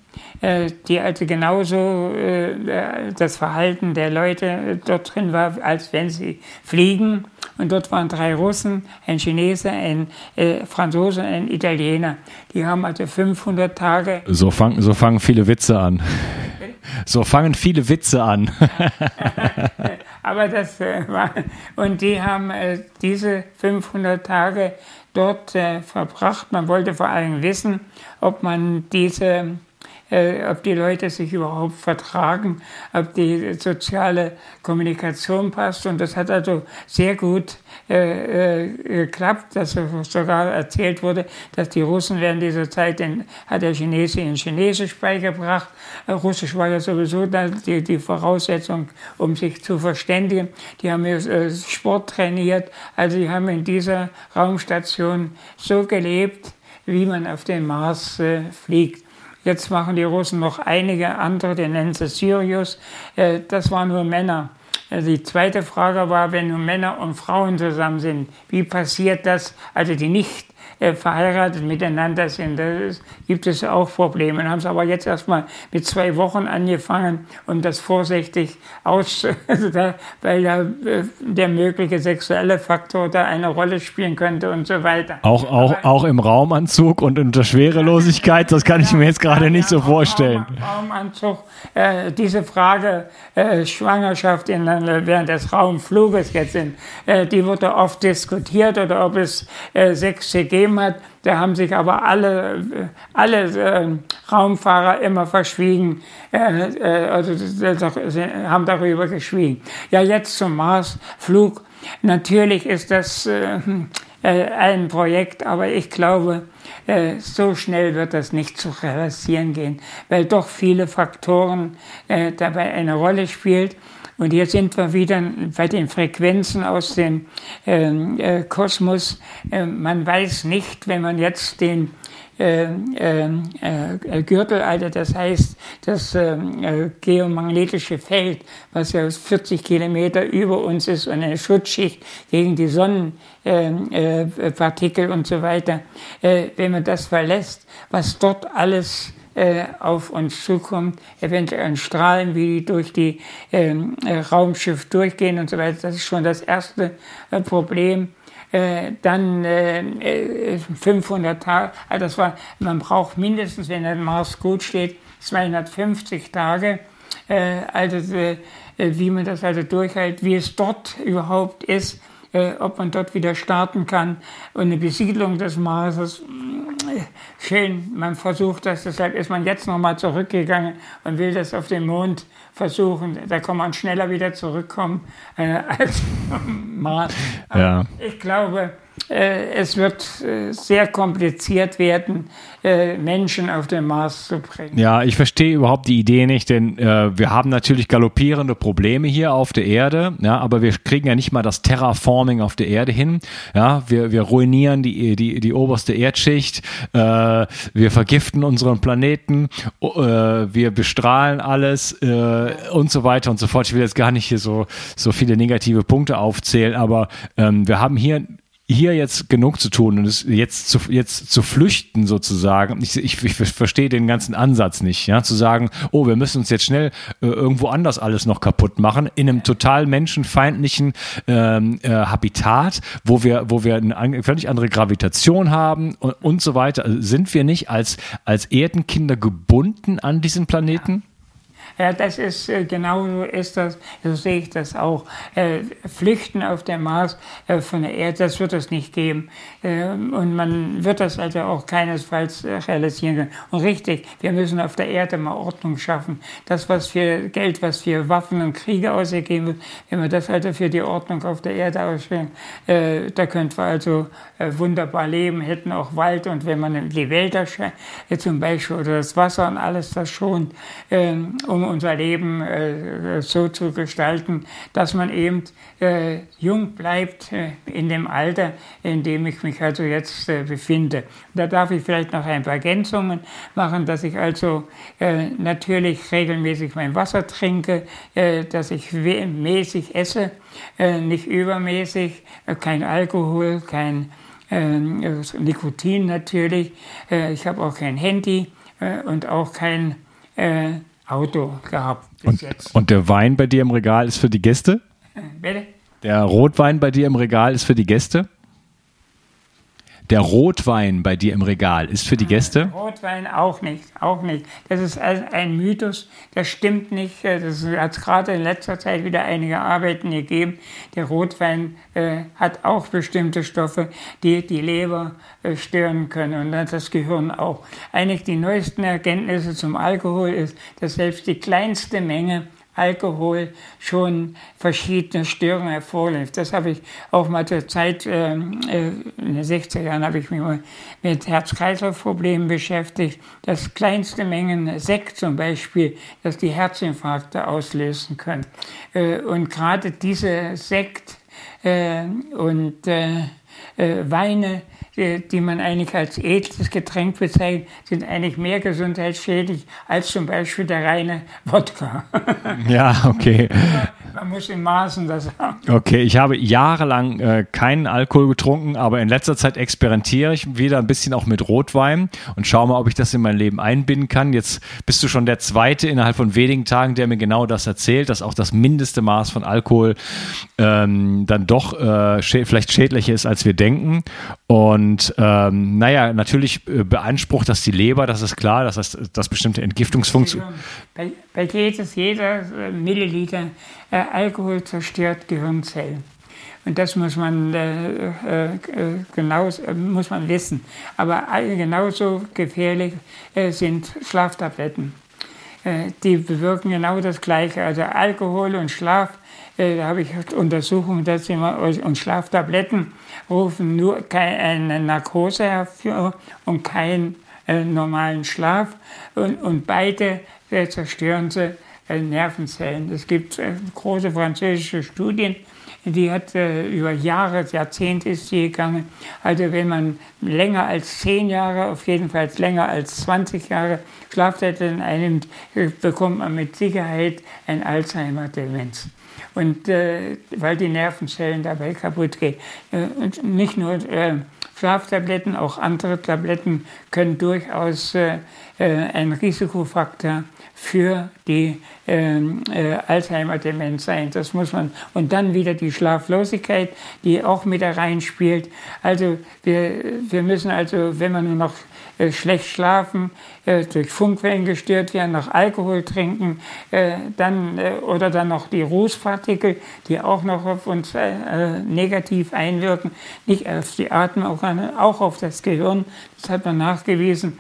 die also genauso äh, das Verhalten der Leute dort drin war, als wenn sie fliegen. Und dort waren drei Russen, ein Chinese, ein äh, Franzose und ein Italiener. Die haben also 500 Tage. So, fang, so fangen viele Witze an. So fangen viele Witze an. <laughs> Aber das äh, war, und die haben äh, diese 500 Tage dort äh, verbracht. Man wollte vor allem wissen, ob man diese äh, ob die Leute sich überhaupt vertragen, ob die soziale Kommunikation passt. Und das hat also sehr gut äh, äh, geklappt, dass sogar erzählt wurde, dass die Russen während dieser Zeit, den, hat der Chinese in Chinesisch beigebracht. Äh, Russisch war ja sowieso die, die Voraussetzung, um sich zu verständigen. Die haben äh, Sport trainiert. Also die haben in dieser Raumstation so gelebt, wie man auf den Mars äh, fliegt. Jetzt machen die Russen noch einige andere, die nennen sie Sirius. Äh, das waren nur Männer. Äh, die zweite Frage war, wenn nun Männer und Frauen zusammen sind, wie passiert das, also die nicht verheiratet miteinander sind. Da gibt es auch Probleme. Haben sie aber jetzt erstmal mit zwei Wochen angefangen, um das vorsichtig aus, <laughs> also weil da äh, der mögliche sexuelle Faktor da eine Rolle spielen könnte und so weiter. Auch, auch, aber, auch im Raumanzug und unter Schwerelosigkeit, das kann ich mir jetzt gerade nicht so vorstellen. Raum, Raumanzug, äh, diese Frage äh, Schwangerschaft in, während des Raumfluges jetzt sind, äh, die wurde oft diskutiert oder ob es äh, Sex gegeben gegeben. Da haben sich aber alle, alle äh, Raumfahrer immer verschwiegen, äh, äh, also haben darüber geschwiegen. Ja, jetzt zum Marsflug. Natürlich ist das äh, äh, ein Projekt, aber ich glaube, äh, so schnell wird das nicht zu realisieren gehen, weil doch viele Faktoren dabei eine Rolle spielen. Und hier sind wir wieder bei den Frequenzen aus dem ähm, äh, Kosmos. Äh, man weiß nicht, wenn man jetzt den äh, äh, äh Gürtel, also das heißt das ähm, äh, geomagnetische Feld, was ja 40 Kilometer über uns ist und eine Schutzschicht gegen die Sonnenpartikel ähm, äh, und so weiter, wenn man das verlässt, was dort alles äh, auf uns zukommt, eventuell an Strahlen, wie die durch die ähm, äh, Raumschiff durchgehen und so weiter. Das ist schon das erste äh, Problem. Äh, dann äh, 500 äh, Tage, also das war, man braucht mindestens, wenn der Mars gut steht, 250 Tage. Äh, also wie man das also durchhält, wie es dort überhaupt ist, äh, ob man dort wieder starten kann. Und eine Besiedlung des Marses, äh, schön, man versucht das, deshalb ist man jetzt nochmal zurückgegangen und will das auf dem Mond versuchen. Da kann man schneller wieder zurückkommen äh, <laughs> als Mars. Ja. Ich glaube, es wird äh, sehr kompliziert werden, äh, Menschen auf den Mars zu bringen. Ja, ich verstehe überhaupt die Idee nicht, denn äh, wir haben natürlich galoppierende Probleme hier auf der Erde, ja, aber wir kriegen ja nicht mal das Terraforming auf der Erde hin. Ja, wir, wir ruinieren die, die, die oberste Erdschicht, äh, wir vergiften unseren Planeten, äh, wir bestrahlen alles äh, und so weiter und so fort. Ich will jetzt gar nicht hier so, so viele negative Punkte aufzählen, aber ähm, wir haben hier hier jetzt genug zu tun und es jetzt zu, jetzt zu flüchten sozusagen. Ich, ich, ich verstehe den ganzen Ansatz nicht, ja, zu sagen, oh, wir müssen uns jetzt schnell äh, irgendwo anders alles noch kaputt machen, in einem total menschenfeindlichen ähm, äh, Habitat, wo wir, wo wir eine völlig andere Gravitation haben und, und so weiter. Also sind wir nicht als, als Erdenkinder gebunden an diesen Planeten? Ja, das ist äh, genau so ist das, so sehe ich das auch. Äh, Flüchten auf dem Mars äh, von der Erde, das wird es nicht geben. Ähm, und man wird das also auch keinesfalls realisieren können. Und richtig, wir müssen auf der Erde mal Ordnung schaffen. Das, was für Geld, was für Waffen und Kriege ausgegeben wird, wenn wir das also für die Ordnung auf der Erde ausführen, da könnten wir also wunderbar leben, hätten auch Wald und wenn man die Wälder zum Beispiel oder das Wasser und alles das schon, ähm, um unser Leben äh, so zu gestalten, dass man eben äh, jung bleibt äh, in dem Alter, in dem ich mich also jetzt äh, befinde. Da darf ich vielleicht noch ein paar Ergänzungen machen, dass ich also äh, natürlich regelmäßig mein Wasser trinke, äh, dass ich mäßig esse, nicht übermäßig, kein Alkohol, kein Nikotin natürlich. ich habe auch kein Handy und auch kein Auto gehabt bis und, jetzt. Und der Wein bei dir im Regal ist für die Gäste? Äh, bitte? Der Rotwein bei dir im Regal ist für die Gäste? Der Rotwein bei dir im Regal ist für die Gäste? Rotwein auch nicht, auch nicht. Das ist ein Mythos, das stimmt nicht. Das hat gerade in letzter Zeit wieder einige Arbeiten gegeben. Der Rotwein äh, hat auch bestimmte Stoffe, die die Leber äh, stören können und das Gehirn auch. Eigentlich die neuesten Erkenntnisse zum Alkohol ist, dass selbst die kleinste Menge Alkohol schon verschiedene Störungen hervorruft. Das habe ich auch mal zur Zeit, ähm, äh, in den 60er Jahren habe ich mich mit Herz-Kreislauf-Problemen beschäftigt. Das kleinste Mengen Sekt zum Beispiel, dass die Herzinfarkte auslösen können. Äh, und gerade diese Sekt äh, und Weine, die man eigentlich als edles Getränk bezeichnet, sind eigentlich mehr gesundheitsschädlich als zum Beispiel der reine Wodka. <laughs> Ja, okay. Man muss in Maßen das haben. Okay, ich habe jahrelang äh, keinen Alkohol getrunken, aber in letzter Zeit experimentiere ich wieder ein bisschen auch mit Rotwein und schaue mal, ob ich das in mein Leben einbinden kann. Jetzt bist du schon der Zweite innerhalb von wenigen Tagen, der mir genau das erzählt, dass auch das mindeste Maß von Alkohol ähm, dann doch äh, schä vielleicht schädlicher ist, als wir denken. Und ähm, naja, natürlich äh, beansprucht das die Leber, das ist klar, das heißt, das bestimmte Entgiftungsfunktion. Bei, bei jedes, jeder äh, Milliliter äh, Alkohol zerstört Gehirnzellen. Und das muss man, äh, äh, genau, muss man wissen. Aber genauso gefährlich äh, sind Schlaftabletten. Äh, die bewirken genau das Gleiche. Also Alkohol und Schlaf, äh, da habe ich Untersuchungen dazu und Schlaftabletten rufen nur eine Narkose hervor und keinen normalen Schlaf. Und, und beide zerstören sie äh, Nervenzellen. Es gibt äh, große französische Studien, die hat äh, über Jahre, Jahrzehnte ist sie gegangen. Also wenn man länger als zehn Jahre, auf jeden Fall länger als 20 Jahre Schlaftabletten einnimmt, bekommt man mit Sicherheit ein Alzheimer-Demenz. Und äh, weil die Nervenzellen dabei kaputt gehen. Äh, nicht nur äh, Schlaftabletten, auch andere Tabletten können durchaus ein Risikofaktor für die ähm, äh, Alzheimer-Demenz sein. Das muss man. Und dann wieder die Schlaflosigkeit, die auch mit da reinspielt. Also wir, wir müssen also, wenn wir nur noch äh, schlecht schlafen, äh, durch Funkwellen gestört werden, noch Alkohol trinken, äh, dann, äh, oder dann noch die Rußpartikel, die auch noch auf uns äh, negativ einwirken, nicht auf die auch, auch auf das Gehirn, das hat man nachgewiesen.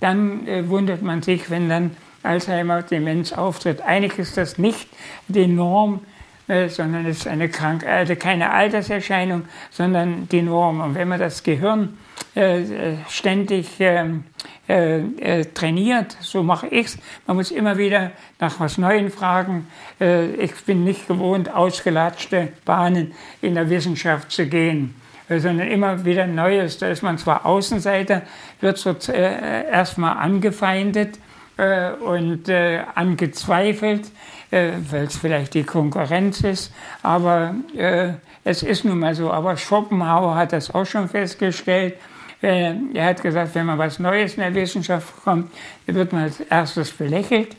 dann wundert man sich, wenn dann Alzheimer-Demenz auftritt. Eigentlich ist das nicht die Norm, äh, sondern es ist eine Krankheit, also keine Alterserscheinung, sondern die Norm. Und wenn man das Gehirn äh, äh ständig ähm, äh, äh, trainiert, so mache ich es, man muss immer wieder nach was Neuem fragen. Äh, ich bin nicht gewohnt, ausgelatschte Bahnen in der Wissenschaft zu gehen sondern immer wieder Neues. Da ist man zwar Außenseiter, wird so erstmal angefeindet, äh, und äh, angezweifelt, äh, weil es vielleicht die Konkurrenz ist. Aber äh, es ist nun mal so. Aber Schopenhauer hat das auch schon festgestellt. Äh, er hat gesagt, wenn man was Neues in der Wissenschaft kommt, wird man als erstes belächelt,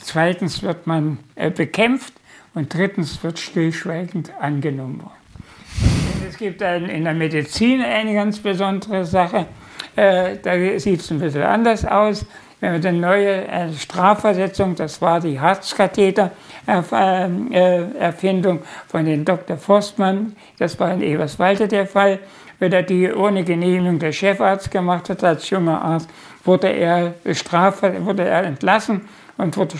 zweitens wird man äh, bekämpft und drittens wird stillschweigend angenommen. Es gibt ein, in der Medizin eine ganz besondere Sache. da sieht es ein bisschen anders aus eine neue äh, Strafversetzung, das war die Harzkatheter-Erfindung von den Dr. Forstmann, das war in Eberswalde der Fall, wenn er die ohne Genehmigung der Chefarzt gemacht hat als junger Arzt, wurde er, Straf, wurde er entlassen und wurde,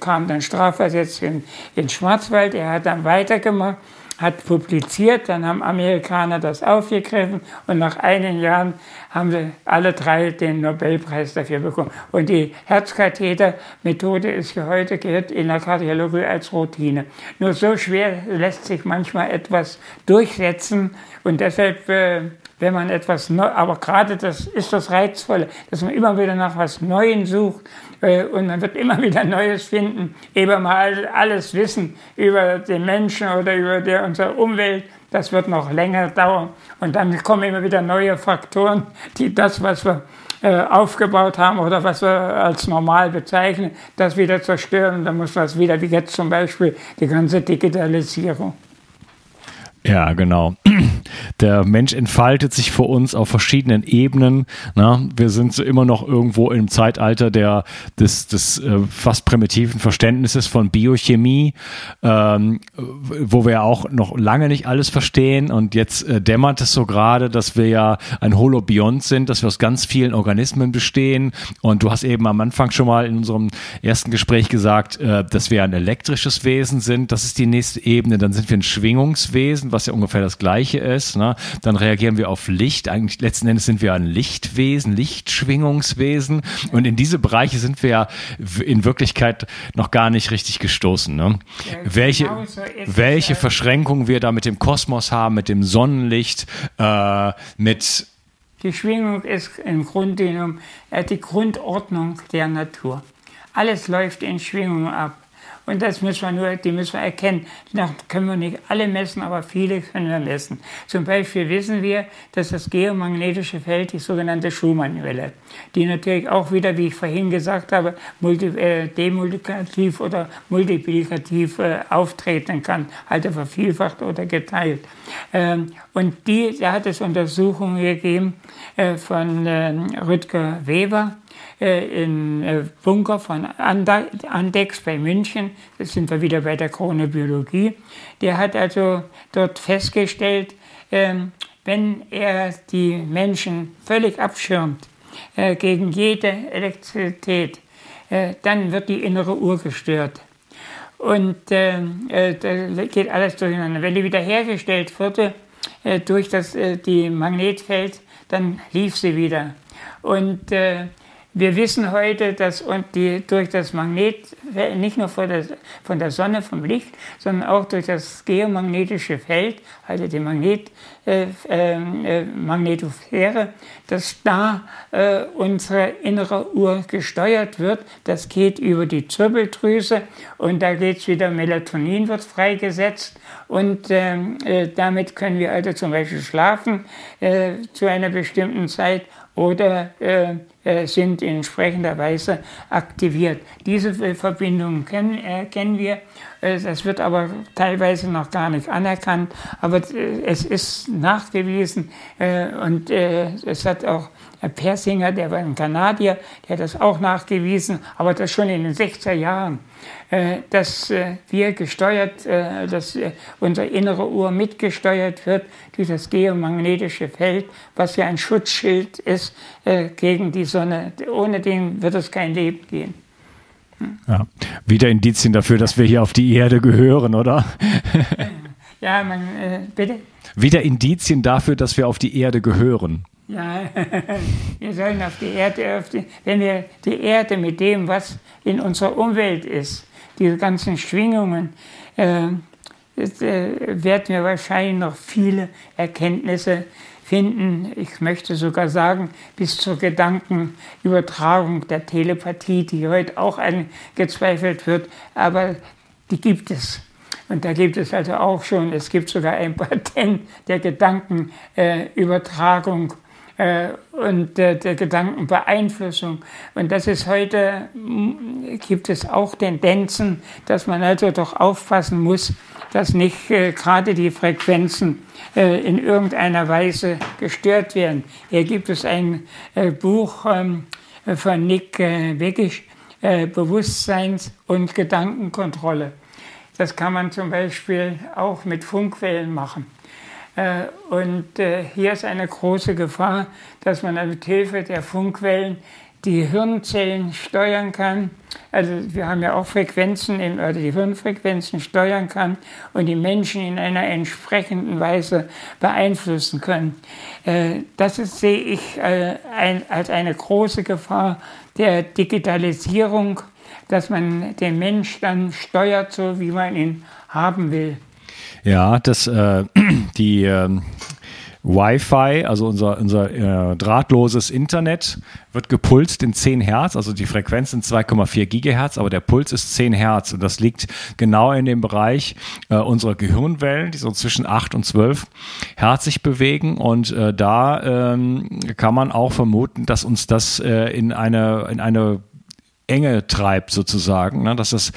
kam dann strafversetzt in, in Schwarzwald. Er hat dann weitergemacht hat publiziert, dann haben Amerikaner das aufgegriffen und nach einigen Jahren haben sie alle drei den Nobelpreis dafür bekommen. Und die Herzkathetermethode ist heute gilt in der Kardiologie als Routine. Nur so schwer lässt sich manchmal etwas durchsetzen und deshalb äh, wenn man etwas neu, aber gerade das ist das Reizvolle, dass man immer wieder nach was Neuem sucht und man wird immer wieder Neues finden, ehe mal alles wissen über den Menschen oder über die, unsere Umwelt, das wird noch länger dauern und dann kommen immer wieder neue Faktoren, die das, was wir äh, aufgebaut haben oder was wir als normal bezeichnen, das wieder zerstören. Dann muss das wieder, wie jetzt zum Beispiel die ganze Digitalisierung. Ja, genau. <clears throat> Der Mensch entfaltet sich vor uns auf verschiedenen Ebenen. Na, wir sind so immer noch irgendwo im Zeitalter der, des, des äh, fast primitiven Verständnisses von Biochemie, ähm, wo wir auch noch lange nicht alles verstehen. Und jetzt äh, dämmert es so gerade, dass wir ja ein Holobiont sind, dass wir aus ganz vielen Organismen bestehen. Und du hast eben am Anfang schon mal in unserem ersten Gespräch gesagt, äh, dass wir ein elektrisches Wesen sind. Das ist die nächste Ebene. Dann sind wir ein Schwingungswesen was ja ungefähr das gleiche ist. Ne? Dann reagieren wir auf Licht. Eigentlich letzten Endes sind wir ein Lichtwesen, Lichtschwingungswesen. Und in diese Bereiche sind wir ja in Wirklichkeit noch gar nicht richtig gestoßen. Ne? Ja, welche genau so welche Verschränkungen wir da mit dem Kosmos haben, mit dem Sonnenlicht, äh, mit die Schwingung ist im Grunde genommen äh, die Grundordnung der Natur. Alles läuft in Schwingung ab. Und das müssen wir nur, die müssen wir erkennen. Da können wir nicht alle messen, aber viele können wir messen. Zum Beispiel wissen wir, dass das geomagnetische Feld, die sogenannte Schumann-Welle, die natürlich auch wieder, wie ich vorhin gesagt habe, multi, äh, demultiplikativ oder multiplikativ äh, auftreten kann, also vervielfacht oder geteilt. Ähm, und die, da hat es Untersuchungen gegeben äh, von äh, Rüdger Weber, äh, im äh, Bunker von Andex bei München, da sind wir wieder bei der Chronobiologie, der hat also dort festgestellt, ähm, wenn er die Menschen völlig abschirmt äh, gegen jede Elektrizität, dann wird die innere Uhr gestört. Und äh, da geht alles durcheinander. Wenn die wiederhergestellt wurde äh, durch das äh, die Magnetfeld, dann lief sie wieder. Und äh, wir wissen heute, dass die, durch das Magnet, nicht nur von der, von der Sonne, vom Licht, sondern auch durch das geomagnetische Feld, also die Magnet, äh, äh, Magnetosphäre, dass da äh, unsere innere Uhr gesteuert wird. Das geht über die Zirbeldrüse und da geht's wieder, Melatonin wird freigesetzt und ähm, äh, damit können wir also zum Beispiel schlafen äh, zu einer bestimmten Zeit oder äh, sind in entsprechender Weise aktiviert. Diese äh, Verbindungen kennen, äh, kennen wir, äh, das wird aber teilweise noch gar nicht anerkannt, aber äh, es ist nachgewiesen und es hat auch Persinger, der war ein Kanadier, der hat das auch nachgewiesen, aber das schon in den 60er Jahren, äh, dass äh, wir gesteuert, äh, dass unsere innere Uhr mitgesteuert wird durch das geomagnetische Feld, was ja ein Schutzschild ist gegen die Sonne. Ohne den wird es kein Leben gehen. Ja, wieder Indizien dafür, dass wir hier auf die Erde gehören, oder? ja, man, bitte? Wieder Indizien dafür, dass wir auf die Erde gehören. Ja, <laughs> wir sollen auf die Erde, die, wenn wir die Erde mit dem, was in unserer Umwelt ist, diese ganzen Schwingungen, äh, äh, werden wir wahrscheinlich noch viele Erkenntnisse finden. Ich möchte sogar sagen, bis zur Gedankenübertragung der Telepathie, die heute auch angezweifelt wird, aber die gibt es. Und da gibt es also auch schon, es gibt sogar ein Patent der Gedankenübertragung. Äh, und der, der Gedankenbeeinflussung. Und das ist heute, gibt es auch Tendenzen, dass man also doch aufpassen muss, dass nicht äh, gerade die Frequenzen äh, in irgendeiner Weise gestört werden. Hier gibt es ein äh, Buch ähm, von Nick äh, äh, Bewusstseins- und Gedankenkontrolle. Das kann man zum Beispiel auch mit Funkwellen machen. Äh, und äh, hier ist eine große Gefahr, dass man mit Hilfe der Funkwellen die Hirnzellen steuern kann. Also wir haben ja auch Frequenzen, oder die Hirnfrequenzen steuern kann und die Menschen in einer entsprechenden Weise beeinflussen können. Äh, das ist, sehe ich als eine große Gefahr der Digitalisierung, dass man den Mensch dann steuert, so wie man ihn haben will. Ja, das, äh, <clears throat> die, äh, Wi-Fi, also unser, unser äh, drahtloses Internet, wird gepulst in 10 Hertz, also die Frequenz sind 2,4 Gigahertz, aber der Puls ist 10 Hertz und das liegt genau in dem Bereich äh, unserer Gehirnwellen, die so zwischen 8 und 12 Hertz sich bewegen und äh, da ähm, kann man auch vermuten, dass uns das äh, in eine, in eine Enge treibt sozusagen, ne? dass es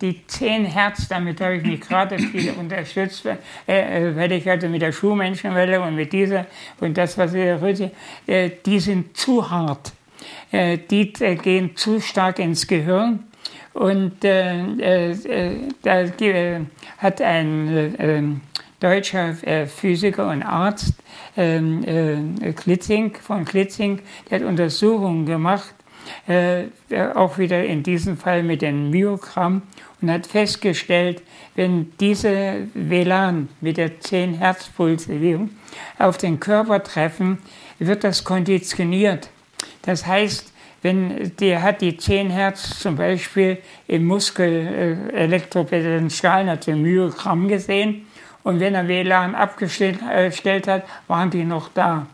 die 10 Hertz, damit habe ich mich gerade viel <clears throat> unterstützt, äh, äh, weil ich also mit der Schuhmenschenwelle und mit dieser und das, was ich heute, äh, die sind zu hart. Äh, die äh, gehen zu stark ins Gehirn. Und äh, da hat ein deutscher Physiker und Arzt, ähm, Klitzing, von Klitzing, der hat Untersuchungen gemacht, auch wieder in diesem Fall mit den Myogramm und hat festgestellt, wenn diese WLAN mit der 10 Hertz Pulsierung auf den Körper treffen, wird das konditioniert. Das heißt, wenn der hat die 10 Hertz zum Beispiel im Muskel äh, Elektropotential, also Myogramm gesehen, und wenn er WLAN abgestellt äh, hat, waren die noch da.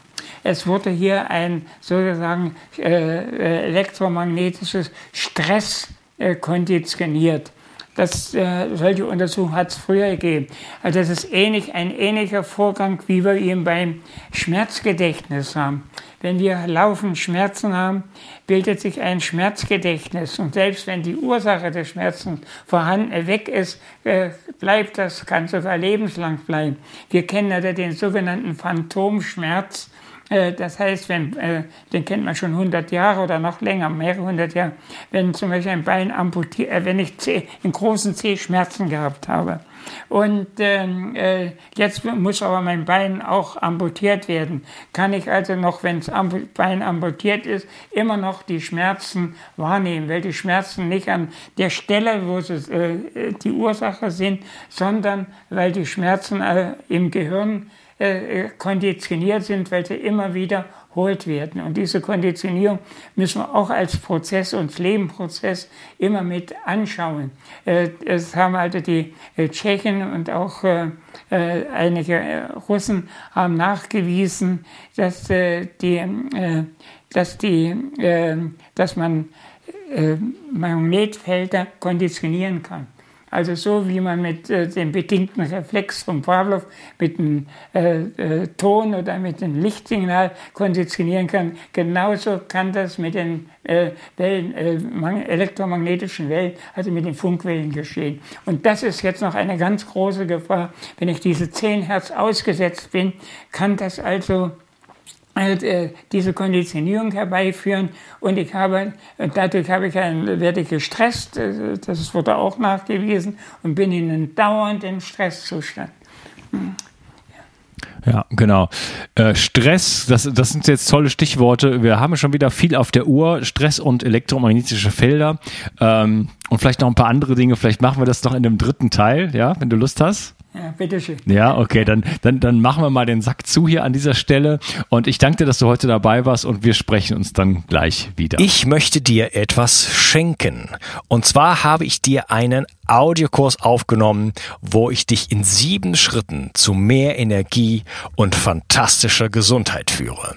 Es wurde hier ein sozusagen äh, elektromagnetisches Stress äh, konditioniert. Das, äh, solche Untersuchungen hat es früher gegeben. Also das ist ähnlich, ein ähnlicher Vorgang, wie wir ihn beim Schmerzgedächtnis haben. Wenn wir laufend Schmerzen haben, bildet sich ein Schmerzgedächtnis. Und selbst wenn die Ursache des Schmerzens vorhanden äh, weg ist, äh, bleibt das, kann sogar lebenslang bleiben. Wir kennen ja den sogenannten Phantomschmerz. Äh, das heißt, wenn, äh, den kennt man schon 100 Jahre oder noch länger, mehrere hundert Jahre, wenn zum Beispiel ein Bein amputiert, äh, wenn ich Zeh, in großen Zeh Schmerzen gehabt habe. Und ähm, äh, jetzt muss aber mein Bein auch amputiert werden. Kann ich also noch, wenn das Bein amputiert ist, immer noch die Schmerzen wahrnehmen, weil die Schmerzen nicht an der Stelle, wo sie äh, die Ursache sind, sondern weil die Schmerzen im Gehirn konditioniert sind, weil sie immer wiederholt werden. Und diese Konditionierung müssen wir auch als Prozess, und Lebenprozess immer mit anschauen. Äh, es haben also die äh, Tschechen und auch einige Russen haben nachgewiesen, dass die, dass die, dass man Magnetfelder konditionieren kann. Also so wie man mit äh, dem bedingten Reflex von Pavlov mit dem äh, äh, Ton oder mit dem Lichtsignal konditionieren kann, genauso kann das mit den äh, Wellen, äh, elektromagnetischen Wellen, also mit den Funkwellen geschehen. Und das ist jetzt noch eine ganz große Gefahr. Wenn ich diese 10 Hertz ausgesetzt bin, kann das also äh, diese Konditionierung herbeiführen und ich habe, dadurch habe ich ein, werde ich gestresst, äh, das wurde auch nachgewiesen und bin in einem dauernden Stresszustand. Ja, genau. Äh, Stress, das, das sind jetzt tolle Stichworte. Wir haben schon wieder viel auf der Uhr. Stress und elektromagnetische Felder. Ähm, und vielleicht noch ein paar andere Dinge. Vielleicht machen wir das doch in dem dritten Teil, ja, wenn du Lust hast. Ja, bitteschön. Ja, okay, dann, dann, dann machen wir mal den Sack zu hier an dieser Stelle. Und ich danke dir, dass du heute dabei warst und wir sprechen uns dann gleich wieder. Ich möchte dir etwas schenken. Und zwar habe ich dir einen Audiokurs aufgenommen, wo ich dich in sieben Schritten zu mehr Energie und fantastischer Gesundheit führe.